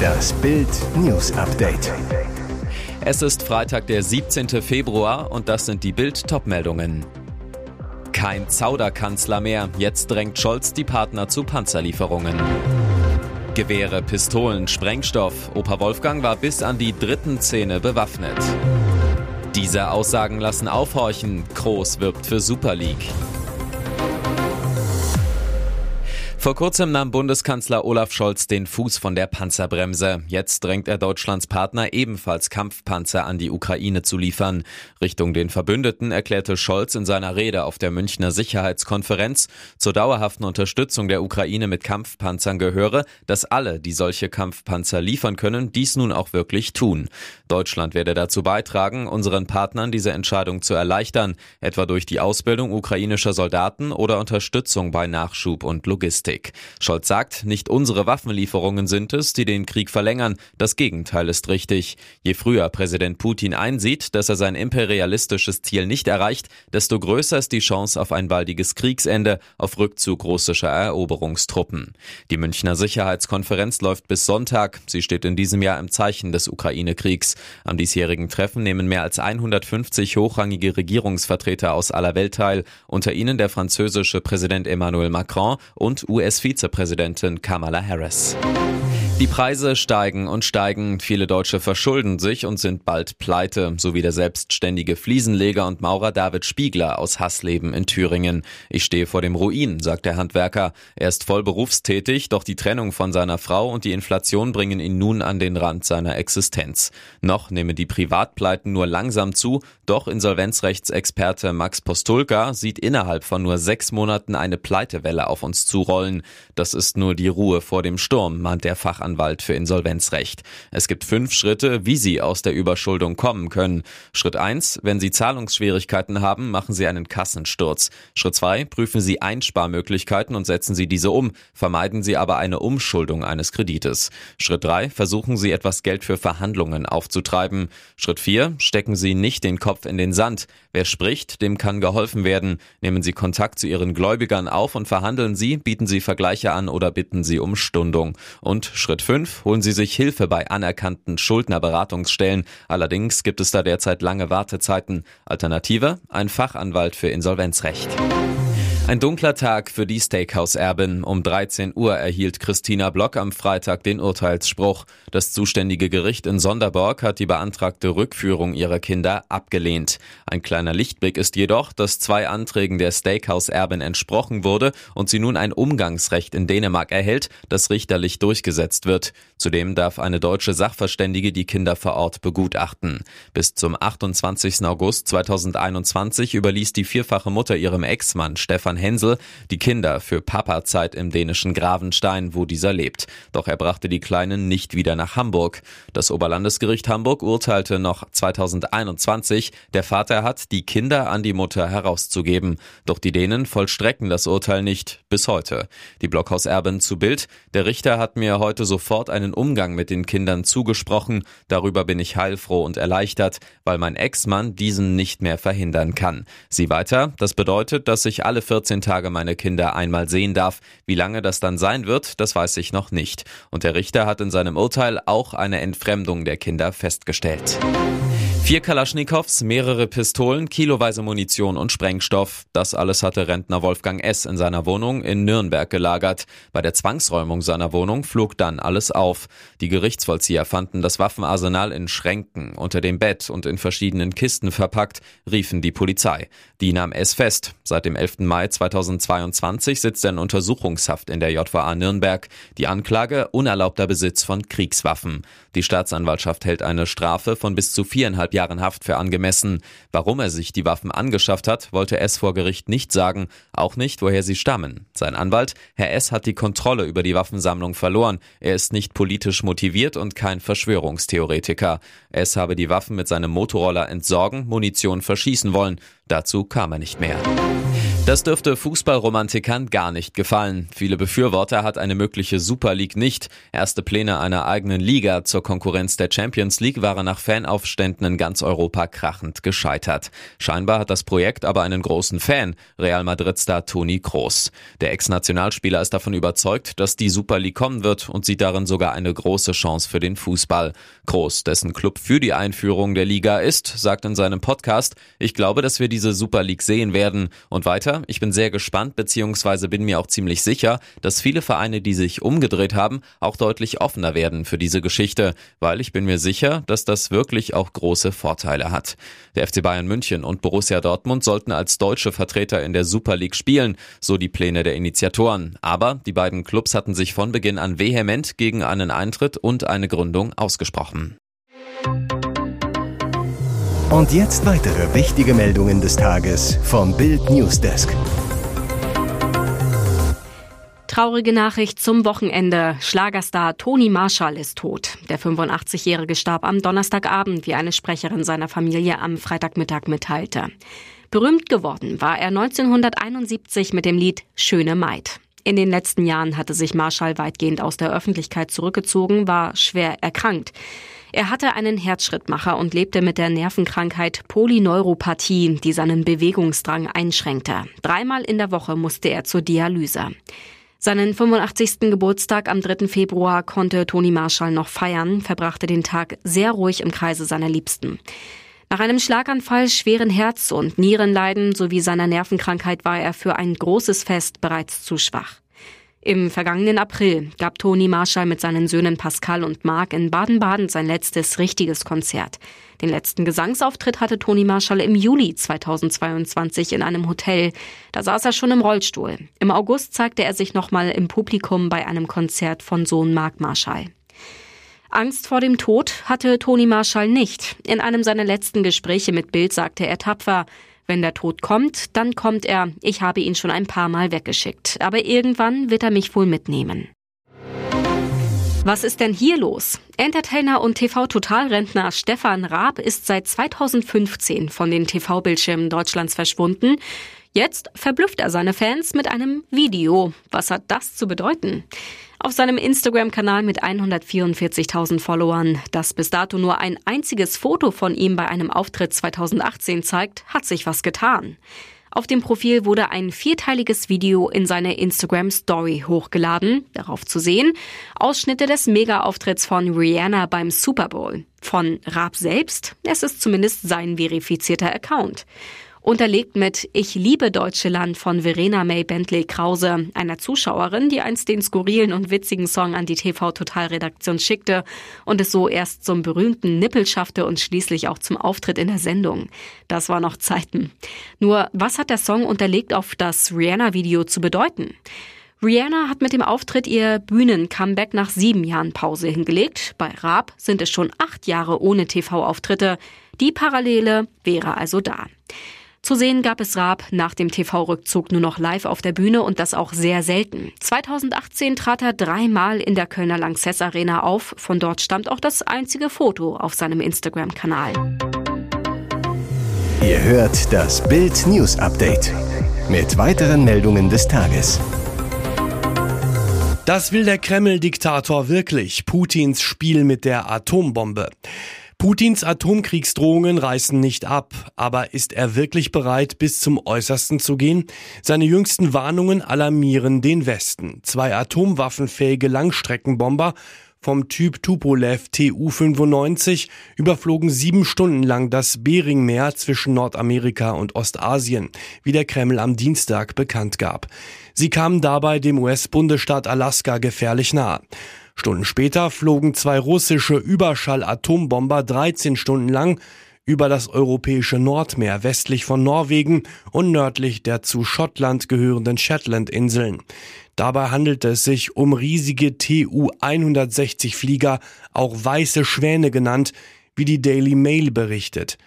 Das Bild News Update. Es ist Freitag, der 17. Februar und das sind die Bild Topmeldungen. Kein Zauderkanzler mehr, jetzt drängt Scholz die Partner zu Panzerlieferungen. Gewehre, Pistolen, Sprengstoff. Opa Wolfgang war bis an die dritten Zähne bewaffnet. Diese Aussagen lassen aufhorchen. Kroos wirbt für Super League. Vor kurzem nahm Bundeskanzler Olaf Scholz den Fuß von der Panzerbremse. Jetzt drängt er Deutschlands Partner ebenfalls Kampfpanzer an die Ukraine zu liefern. Richtung den Verbündeten erklärte Scholz in seiner Rede auf der Münchner Sicherheitskonferenz, zur dauerhaften Unterstützung der Ukraine mit Kampfpanzern gehöre, dass alle, die solche Kampfpanzer liefern können, dies nun auch wirklich tun. Deutschland werde dazu beitragen, unseren Partnern diese Entscheidung zu erleichtern, etwa durch die Ausbildung ukrainischer Soldaten oder Unterstützung bei Nachschub und Logistik. Taktik. Scholz sagt, nicht unsere Waffenlieferungen sind es, die den Krieg verlängern. Das Gegenteil ist richtig. Je früher Präsident Putin einsieht, dass er sein imperialistisches Ziel nicht erreicht, desto größer ist die Chance auf ein baldiges Kriegsende, auf Rückzug russischer Eroberungstruppen. Die Münchner Sicherheitskonferenz läuft bis Sonntag. Sie steht in diesem Jahr im Zeichen des Ukraine-Kriegs. Am diesjährigen Treffen nehmen mehr als 150 hochrangige Regierungsvertreter aus aller Welt teil, unter ihnen der französische Präsident Emmanuel Macron und US US-Vizepräsidentin Kamala Harris. Die Preise steigen und steigen. Viele Deutsche verschulden sich und sind bald pleite, so wie der selbstständige Fliesenleger und Maurer David Spiegler aus Hassleben in Thüringen. Ich stehe vor dem Ruin, sagt der Handwerker. Er ist voll berufstätig, doch die Trennung von seiner Frau und die Inflation bringen ihn nun an den Rand seiner Existenz. Noch nehmen die Privatpleiten nur langsam zu, doch Insolvenzrechtsexperte Max Postulka sieht innerhalb von nur sechs Monaten eine Pleitewelle auf uns zurollen. Das ist nur die Ruhe vor dem Sturm, mahnt der Fachanwalt. Rechtsanwalt für Insolvenzrecht. Es gibt fünf Schritte, wie Sie aus der Überschuldung kommen können. Schritt eins: Wenn Sie Zahlungsschwierigkeiten haben, machen Sie einen Kassensturz. Schritt zwei: Prüfen Sie Einsparmöglichkeiten und setzen Sie diese um. Vermeiden Sie aber eine Umschuldung eines Kredites. Schritt drei: Versuchen Sie etwas Geld für Verhandlungen aufzutreiben. Schritt vier: Stecken Sie nicht den Kopf in den Sand. Wer spricht, dem kann geholfen werden. Nehmen Sie Kontakt zu Ihren Gläubigern auf und verhandeln Sie, bieten Sie Vergleiche an oder bitten Sie um Stundung. Und Schritt Schritt 5 holen Sie sich Hilfe bei anerkannten Schuldnerberatungsstellen. Allerdings gibt es da derzeit lange Wartezeiten. Alternative ein Fachanwalt für Insolvenzrecht. Ein dunkler Tag für die Steakhouse-Erbin. Um 13 Uhr erhielt Christina Block am Freitag den Urteilsspruch. Das zuständige Gericht in Sonderborg hat die beantragte Rückführung ihrer Kinder abgelehnt. Ein kleiner Lichtblick ist jedoch, dass zwei Anträgen der Steakhouse-Erbin entsprochen wurde und sie nun ein Umgangsrecht in Dänemark erhält, das richterlich durchgesetzt wird. Zudem darf eine deutsche Sachverständige die Kinder vor Ort begutachten. Bis zum 28. August 2021 überließ die vierfache Mutter ihrem Ex-Mann Stefan Hensel die Kinder für Papa-Zeit im dänischen Gravenstein, wo dieser lebt. Doch er brachte die Kleinen nicht wieder nach Hamburg. Das Oberlandesgericht Hamburg urteilte noch 2021, der Vater hat, die Kinder an die Mutter herauszugeben. Doch die Dänen vollstrecken das Urteil nicht bis heute. Die Blockhauserbin zu Bild. Der Richter hat mir heute sofort einen Umgang mit den Kindern zugesprochen. Darüber bin ich heilfroh und erleichtert, weil mein Ex-Mann diesen nicht mehr verhindern kann. Sie weiter. Das bedeutet, dass ich alle 14 14 Tage meine Kinder einmal sehen darf. Wie lange das dann sein wird, das weiß ich noch nicht. Und der Richter hat in seinem Urteil auch eine Entfremdung der Kinder festgestellt. Vier Kalaschnikows, mehrere Pistolen, kiloweise Munition und Sprengstoff. Das alles hatte Rentner Wolfgang S. in seiner Wohnung in Nürnberg gelagert. Bei der Zwangsräumung seiner Wohnung flog dann alles auf. Die Gerichtsvollzieher fanden das Waffenarsenal in Schränken, unter dem Bett und in verschiedenen Kisten verpackt, riefen die Polizei. Die nahm S. fest. Seit dem 11. Mai 2022 sitzt er in Untersuchungshaft in der JVA Nürnberg. Die Anklage unerlaubter Besitz von Kriegswaffen. Die Staatsanwaltschaft hält eine Strafe von bis zu viereinhalb Jahren Haft für angemessen. Warum er sich die Waffen angeschafft hat, wollte S vor Gericht nicht sagen, auch nicht, woher sie stammen. Sein Anwalt, Herr S, hat die Kontrolle über die Waffensammlung verloren. Er ist nicht politisch motiviert und kein Verschwörungstheoretiker. S habe die Waffen mit seinem Motorroller entsorgen, Munition verschießen wollen. Dazu kam er nicht mehr. Das dürfte Fußballromantikern gar nicht gefallen. Viele Befürworter hat eine mögliche Super League nicht. Erste Pläne einer eigenen Liga zur Konkurrenz der Champions League waren nach Fanaufständen in ganz Europa krachend gescheitert. Scheinbar hat das Projekt aber einen großen Fan, Real Madrid-Star Toni Kroos. Der Ex-Nationalspieler ist davon überzeugt, dass die Super League kommen wird und sieht darin sogar eine große Chance für den Fußball. Kroos, dessen Club für die Einführung der Liga ist, sagt in seinem Podcast, ich glaube, dass wir diese Super League sehen werden und weiter ich bin sehr gespannt bzw. bin mir auch ziemlich sicher, dass viele Vereine, die sich umgedreht haben, auch deutlich offener werden für diese Geschichte, weil ich bin mir sicher, dass das wirklich auch große Vorteile hat. Der FC Bayern München und Borussia Dortmund sollten als deutsche Vertreter in der Super League spielen, so die Pläne der Initiatoren. Aber die beiden Clubs hatten sich von Beginn an vehement gegen einen Eintritt und eine Gründung ausgesprochen. Und jetzt weitere wichtige Meldungen des Tages vom Bild Newsdesk. Traurige Nachricht zum Wochenende. Schlagerstar Toni Marshall ist tot. Der 85-Jährige starb am Donnerstagabend, wie eine Sprecherin seiner Familie am Freitagmittag mitteilte. Berühmt geworden war er 1971 mit dem Lied Schöne Maid. In den letzten Jahren hatte sich Marshall weitgehend aus der Öffentlichkeit zurückgezogen, war schwer erkrankt. Er hatte einen Herzschrittmacher und lebte mit der Nervenkrankheit Polyneuropathie, die seinen Bewegungsdrang einschränkte. Dreimal in der Woche musste er zur Dialyse. Seinen 85. Geburtstag am 3. Februar konnte Toni Marshall noch feiern, verbrachte den Tag sehr ruhig im Kreise seiner Liebsten. Nach einem Schlaganfall, schweren Herz- und Nierenleiden sowie seiner Nervenkrankheit war er für ein großes Fest bereits zu schwach. Im vergangenen April gab Toni Marshall mit seinen Söhnen Pascal und Marc in Baden-Baden sein letztes richtiges Konzert. Den letzten Gesangsauftritt hatte Toni Marshall im Juli 2022 in einem Hotel. Da saß er schon im Rollstuhl. Im August zeigte er sich nochmal im Publikum bei einem Konzert von Sohn Marc Marshall. Angst vor dem Tod hatte Toni Marshall nicht. In einem seiner letzten Gespräche mit Bild sagte er tapfer, wenn der Tod kommt, dann kommt er. Ich habe ihn schon ein paar Mal weggeschickt. Aber irgendwann wird er mich wohl mitnehmen. Was ist denn hier los? Entertainer und TV-Totalrentner Stefan Raab ist seit 2015 von den TV-Bildschirmen Deutschlands verschwunden. Jetzt verblüfft er seine Fans mit einem Video. Was hat das zu bedeuten? Auf seinem Instagram-Kanal mit 144.000 Followern, das bis dato nur ein einziges Foto von ihm bei einem Auftritt 2018 zeigt, hat sich was getan. Auf dem Profil wurde ein vierteiliges Video in seine Instagram Story hochgeladen. Darauf zu sehen Ausschnitte des Mega-Auftritts von Rihanna beim Super Bowl. Von Raab selbst, es ist zumindest sein verifizierter Account unterlegt mit Ich liebe Deutsche Land von Verena May Bentley Krause, einer Zuschauerin, die einst den skurrilen und witzigen Song an die TV-Total-Redaktion schickte und es so erst zum berühmten Nippel schaffte und schließlich auch zum Auftritt in der Sendung. Das war noch Zeiten. Nur, was hat der Song unterlegt auf das Rihanna-Video zu bedeuten? Rihanna hat mit dem Auftritt ihr Bühnen-Comeback nach sieben Jahren Pause hingelegt. Bei Raab sind es schon acht Jahre ohne TV-Auftritte. Die Parallele wäre also da. Zu sehen gab es Raab nach dem TV-Rückzug nur noch live auf der Bühne und das auch sehr selten. 2018 trat er dreimal in der Kölner Lanxess Arena auf. Von dort stammt auch das einzige Foto auf seinem Instagram-Kanal. Ihr hört das Bild News Update mit weiteren Meldungen des Tages. Das will der Kreml-Diktator wirklich. Putins Spiel mit der Atombombe. Putins Atomkriegsdrohungen reißen nicht ab, aber ist er wirklich bereit, bis zum Äußersten zu gehen? Seine jüngsten Warnungen alarmieren den Westen. Zwei atomwaffenfähige Langstreckenbomber vom Typ Tupolev Tu-95 überflogen sieben Stunden lang das Beringmeer zwischen Nordamerika und Ostasien, wie der Kreml am Dienstag bekannt gab. Sie kamen dabei dem US-Bundesstaat Alaska gefährlich nahe. Stunden später flogen zwei russische Überschall-Atombomber 13 Stunden lang über das europäische Nordmeer westlich von Norwegen und nördlich der zu Schottland gehörenden Shetland-Inseln. Dabei handelte es sich um riesige Tu-160 Flieger, auch weiße Schwäne genannt, wie die Daily Mail berichtet.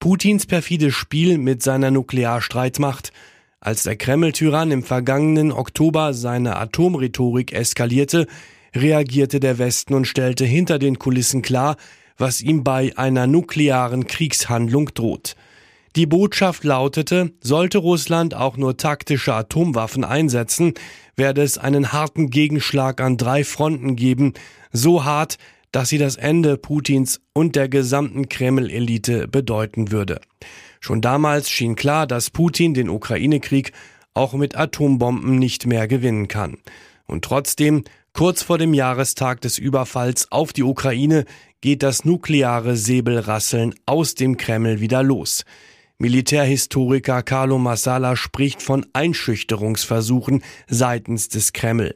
Putins perfides Spiel mit seiner Nuklearstreitmacht. Als der Kreml-Tyrann im vergangenen Oktober seine Atomrhetorik eskalierte, reagierte der Westen und stellte hinter den Kulissen klar, was ihm bei einer nuklearen Kriegshandlung droht. Die Botschaft lautete, sollte Russland auch nur taktische Atomwaffen einsetzen, werde es einen harten Gegenschlag an drei Fronten geben, so hart, dass sie das Ende Putins und der gesamten Kreml-Elite bedeuten würde. Schon damals schien klar, dass Putin den Ukraine-Krieg auch mit Atombomben nicht mehr gewinnen kann. Und trotzdem, kurz vor dem Jahrestag des Überfalls auf die Ukraine, geht das nukleare Säbelrasseln aus dem Kreml wieder los. Militärhistoriker Carlo Massala spricht von Einschüchterungsversuchen seitens des Kreml.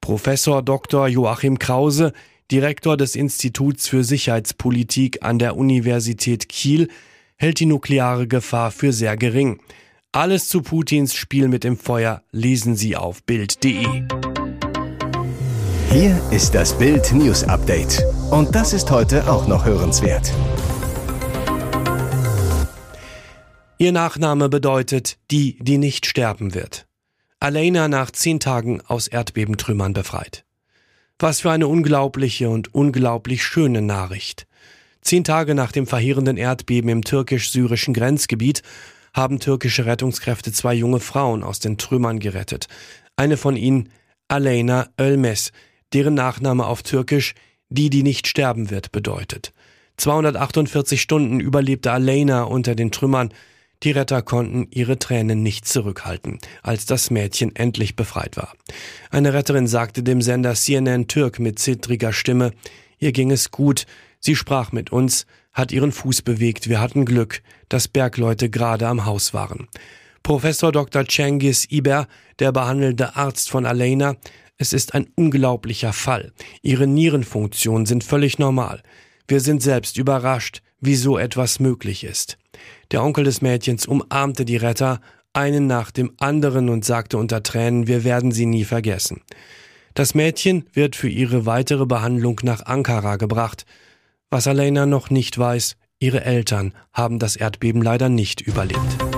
Professor Dr. Joachim Krause, Direktor des Instituts für Sicherheitspolitik an der Universität Kiel, hält die nukleare Gefahr für sehr gering. Alles zu Putins Spiel mit dem Feuer lesen Sie auf Bild.de. Hier ist das Bild News Update. Und das ist heute auch noch hörenswert. Ihr Nachname bedeutet die, die nicht sterben wird. Alena nach zehn Tagen aus Erdbebentrümmern befreit. Was für eine unglaubliche und unglaublich schöne Nachricht. Zehn Tage nach dem verheerenden Erdbeben im türkisch-syrischen Grenzgebiet haben türkische Rettungskräfte zwei junge Frauen aus den Trümmern gerettet. Eine von ihnen, Aleyna Ölmes, deren Nachname auf Türkisch die, die nicht sterben wird, bedeutet. 248 Stunden überlebte Aleyna unter den Trümmern. Die Retter konnten ihre Tränen nicht zurückhalten, als das Mädchen endlich befreit war. Eine Retterin sagte dem Sender CNN Türk mit zittriger Stimme, ihr ging es gut, sie sprach mit uns, hat ihren Fuß bewegt, wir hatten Glück, dass Bergleute gerade am Haus waren. Professor Dr. Cengiz Iber, der behandelnde Arzt von Alena, es ist ein unglaublicher Fall. Ihre Nierenfunktionen sind völlig normal. Wir sind selbst überrascht, wie so etwas möglich ist. Der Onkel des Mädchens umarmte die Retter, einen nach dem anderen und sagte unter Tränen, wir werden sie nie vergessen. Das Mädchen wird für ihre weitere Behandlung nach Ankara gebracht. Was Alena noch nicht weiß, ihre Eltern haben das Erdbeben leider nicht überlebt.